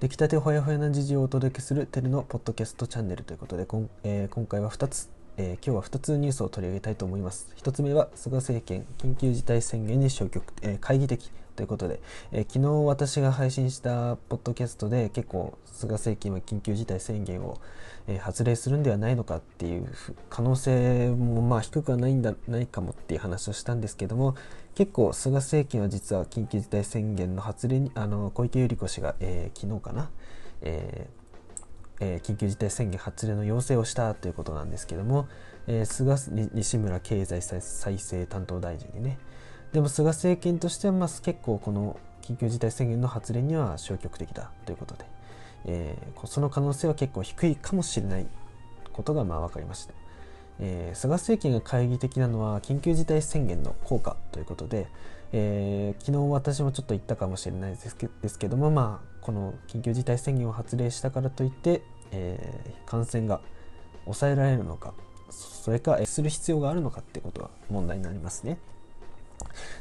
出来たてほやほやな時事をお届けするテルのポッドキャストチャンネルということで、こんえー今回は2つ、えー今日は2つニュースを取り上げたいと思います。1つ目は菅政権緊急事態宣言に消極、えー懐疑的ということで、えー昨日私が配信したポッドキャストで結構菅政権は緊急事態宣言を、えー発令するんではないのかっていう可能性もまあ低くはないんだないかもっていう話をしたんですけども結構菅政権は実は緊急事態宣言の発令にあの小池百合子氏が、えー昨日かな、えーえ緊急事態宣言発令の要請をしたということなんですけども、えー菅西村経済再生担当大臣にねでも菅政権としてはまあ結構この緊急事態宣言の発令には消極的だということで、えーその可能性は結構低いかもしれないことがまあ分かりました。えー菅政権が懐疑的なのは緊急事態宣言の効果ということで、えー昨日私もちょっと言ったかもしれないですけですけども、まあ、この緊急事態宣言を発令したからといって、えー感染が抑えられるのかそれかえする必要があるのかってことは問題になりますね。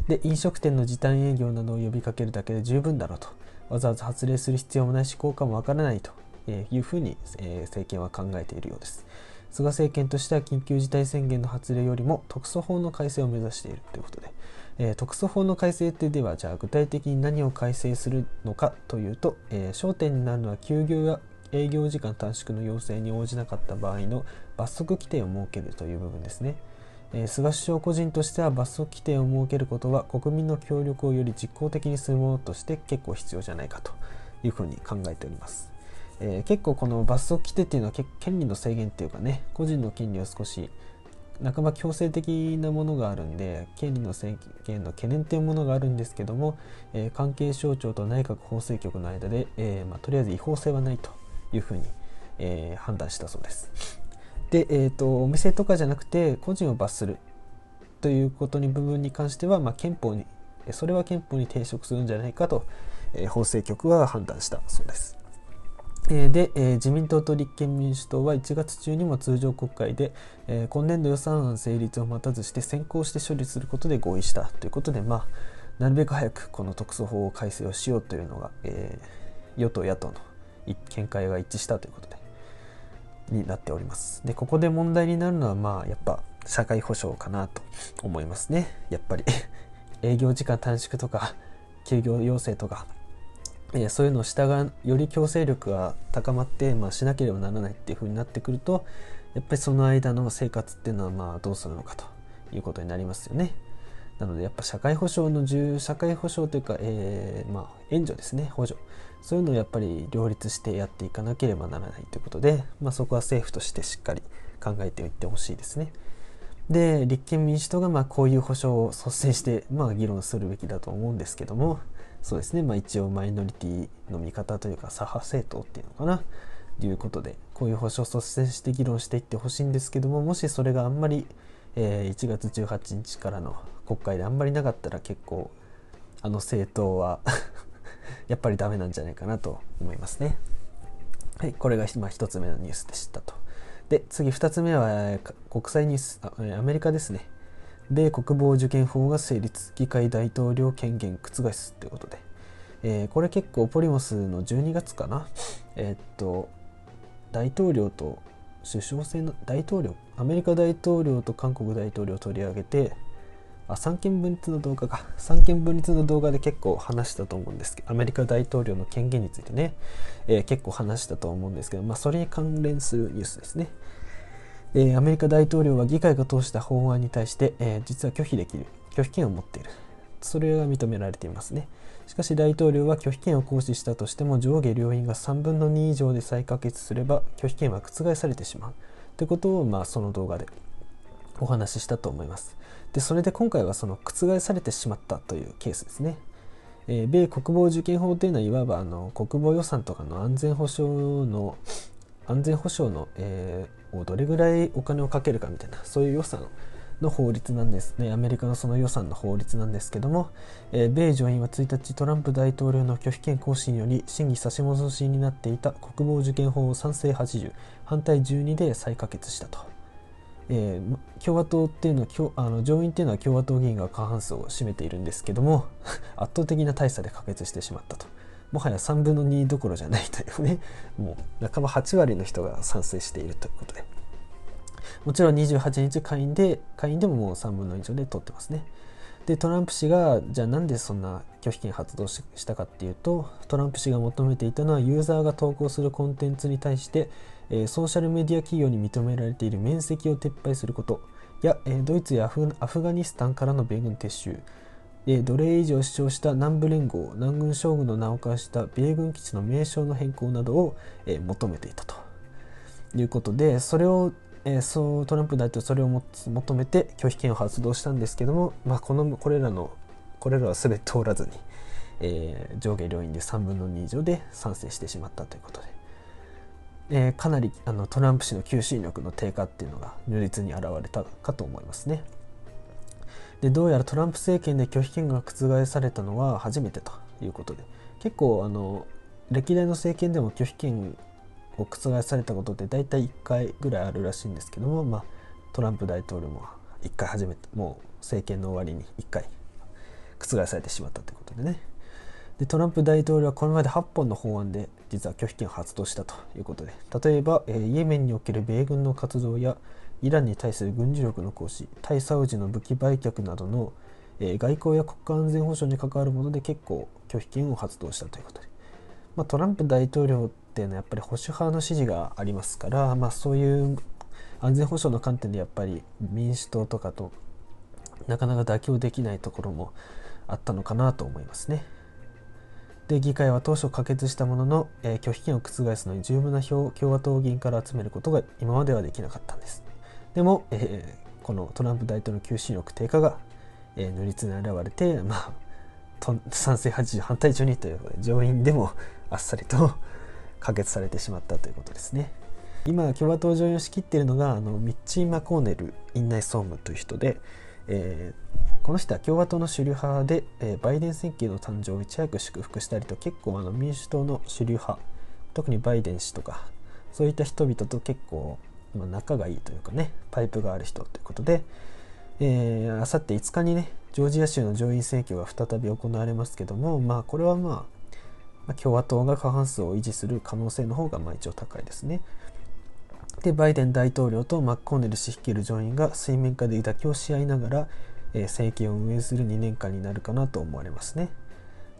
で飲食店の時短営業などを呼びかけるだけで十分だろうとわざわざ発令する必要もないし効果もわからないというふうに、え政権は考えているようです。菅政権としては緊急事態宣言の発令よりも特措法の改正を目指しているということで、えー特措法の改正ってではじゃあ具体的に何を改正するのかというと、えー焦点になるのは休業や営業時間短縮の要請に応じなかった場合の罰則規定を設けるという部分ですね。え菅首相個人としては罰則規定を設けることは国民の協力をより実効的にするものとして結構必要じゃないかというふうに考えております。えー結構この罰則規定っていうのは権利の制限っていうかね個人の権利を少し半ば強制的なものがあるんで権利の制限の懸念っていうものがあるんですけども、えー関係省庁と内閣法制局の間で、えーまあ、とりあえず違法性はないというふうに、え判断したそうです。で、えー、とお店とかじゃなくて個人を罰するということに部分に関しては、まあ、憲法にそれは憲法に抵触するんじゃないかと、えー法制局は判断したそうです。えーで、えー自民党と立憲民主党は1月中にも通常国会で、え今年度予算案成立を待たずして先行して処理することで合意したということで、まあ、なるべく早くこの特措法を改正をしようというのが、えー与党野党の見解が一致したということでになっております。でここで問題になるのはまあやっぱ社会保障かなと思いますねやっぱり 営業時間短縮とか休業要請とかえーそういうのを従うより強制力が高まって、まあ、しなければならないっていう風になってくるとやっぱりその間の生活っていうのはまあどうするのかということになりますよね。なのでやっぱ社会保障の重社会保障というか、えーまあ、援助ですね補助そういうのをやっぱり両立してやっていかなければならないということで、まあ、そこは政府としてしっかり考えておいてほしいですね。で立憲民主党がまあこういう保障を率先してまあ議論するべきだと思うんですけどもそうですね、まあ、一応マイノリティの見方というか左派政党っていうのかなということでこういう保障を率先して議論していってほしいんですけどももしそれがあんまり、えー1月18日からの国会であんまりなかったら結構あの政党は やっぱりダメなんじゃないかなと思いますね。はい、これがまあ1つ目のニュースでしたと。で、次2つ目は国際ニュースあ、アメリカですね。米国防受験法が成立、議会大統領権限覆すということで、えーこれ結構ポリモスの12月かな。えーっと、大統領と首相選の大統領、アメリカ大統領と韓国大統領を取り上げて、あ三権分立の動画か。三権分立の動画で結構話したと思うんですけどアメリカ大統領の権限についてね、えー結構話したと思うんですけど、まあ、それに関連するニュースですね、えーアメリカ大統領は議会が通した法案に対して、えー実は拒否できる。拒否権を持っている。それが認められていますね。しかし大統領は拒否権を行使したとしても上下両院が3分の2以上で再可決すれば拒否権は覆されてしまう。ということを、まあ、その動画でお話ししたと思います。でそれで今回はその覆されてしまったというケースですね。えー米国防受験法というのはいわばあの国防予算とかの安全保障の安全保障の、えーをどれぐらいお金をかけるかみたいなそういう予算の法律なんですねアメリカのその予算の法律なんですけども、えー米上院は1日トランプ大統領の拒否権行使により審議差し戻しになっていた国防受験法を賛成80反対12で再可決したと。えー共和党っていうのはあの上院っていうのは共和党議員が過半数を占めているんですけども 圧倒的な大差で可決してしまったと。もはや3分の2どころじゃないというねもう半ば8割の人が賛成しているということで。もちろん28日下院で下院でももう3分の1以上で取ってますね。でトランプ氏がじゃあなんでそんな拒否権発動したかっていうとトランプ氏が求めていたのはユーザーが投稿するコンテンツに対して、え、ソーシャルメディア企業に認められている面積を撤廃すること。や、え、ドイツやアフガニスタンからの米軍撤収。奴隷以上主張した南部連合南軍将軍の名を冠した米軍基地の名称の変更などを、え、求めていたと。いうことでそれを、え、そうトランプ大統領それを求めて拒否権を発動したんですけども、まあ、このこれらのこれらは全て通らずに、えー、上下両院で3分の2以上で賛成してしまったということで、えー、かなりあのトランプ氏の求心力の低下っていうのが如実に現れたかと思いますね。でどうやらトランプ政権で拒否権が覆されたのは初めてということで結構あの歴代の政権でも拒否権を覆されたことって大体1回ぐらいあるらしいんですけども、まあ、トランプ大統領も1回初めてもう政権の終わりに1回覆されてしまったということでねでトランプ大統領はこれまで8本の法案で実は拒否権を発動したということで例えば、え、イエメンにおける米軍の活動やイランに対する軍事力の行使対サウジの武器売却などの、え、外交や国家安全保障に関わるもので結構拒否権を発動したということで、まあ、トランプ大統領っていうのはやっぱり保守派の支持がありますから、まあ、そういう安全保障の観点でやっぱり民主党とかとなかなか妥協できないところもあったのかなと思いますね。で議会は当初可決したものの、えー、拒否権を覆すのに十分な票を共和党議員から集めることが今まではできなかったんです。でも、えー、このトランプ大統領の求心力低下が、えー、塗りつに現れて、まあ、賛成80反対12ということで上院でもあっさりと可決されてしまったということですね。今共和党上院を仕切っているのがあのミッチー・マコーネル院内総務という人で、えー、この人は共和党の主流派で、えー、バイデン選挙の誕生をいち早く祝福したりと結構あの民主党の主流派特にバイデン氏とかそういった人々と結構まあ、仲がいいというかねパイプがある人ということで、えー、あさって5日にねジョージア州の上院選挙が再び行われますけどもまあこれはまあ、共和党が過半数を維持する可能性の方がまあ一応高いですね。でバイデン大統領とマッコーネル氏率いる上院が水面下で妥協し合いながら、えー、政権を運営する2年間になるかなと思われますね。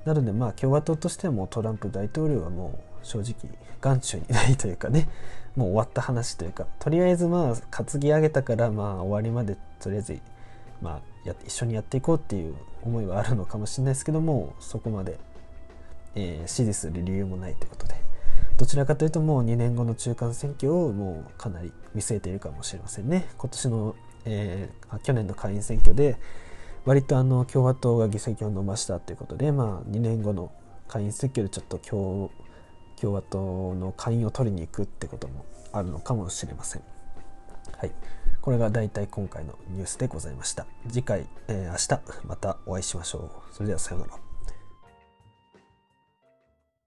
なのでまあ共和党としてはもうトランプ大統領はもう正直眼中にないというかね もう終わった話というかとりあえずまあ担ぎ上げたからまあ終わりまでとりあえずまあや一緒にやっていこうっていう思いはあるのかもしれないですけどもそこまで、えー、支持する理由もないということでどちらかというともう2年後の中間選挙をもうかなり見据えているかもしれませんね今年の、えー、去年の下院選挙で割とあの共和党が議席を伸ばしたということでまあ2年後の下院選挙でちょっと共共和党の下院を取りに行くってこともあるのかもしれません。はい、これが大体今回のニュースでございました。次回、えー、明日またお会いしましょう。それではさようなら。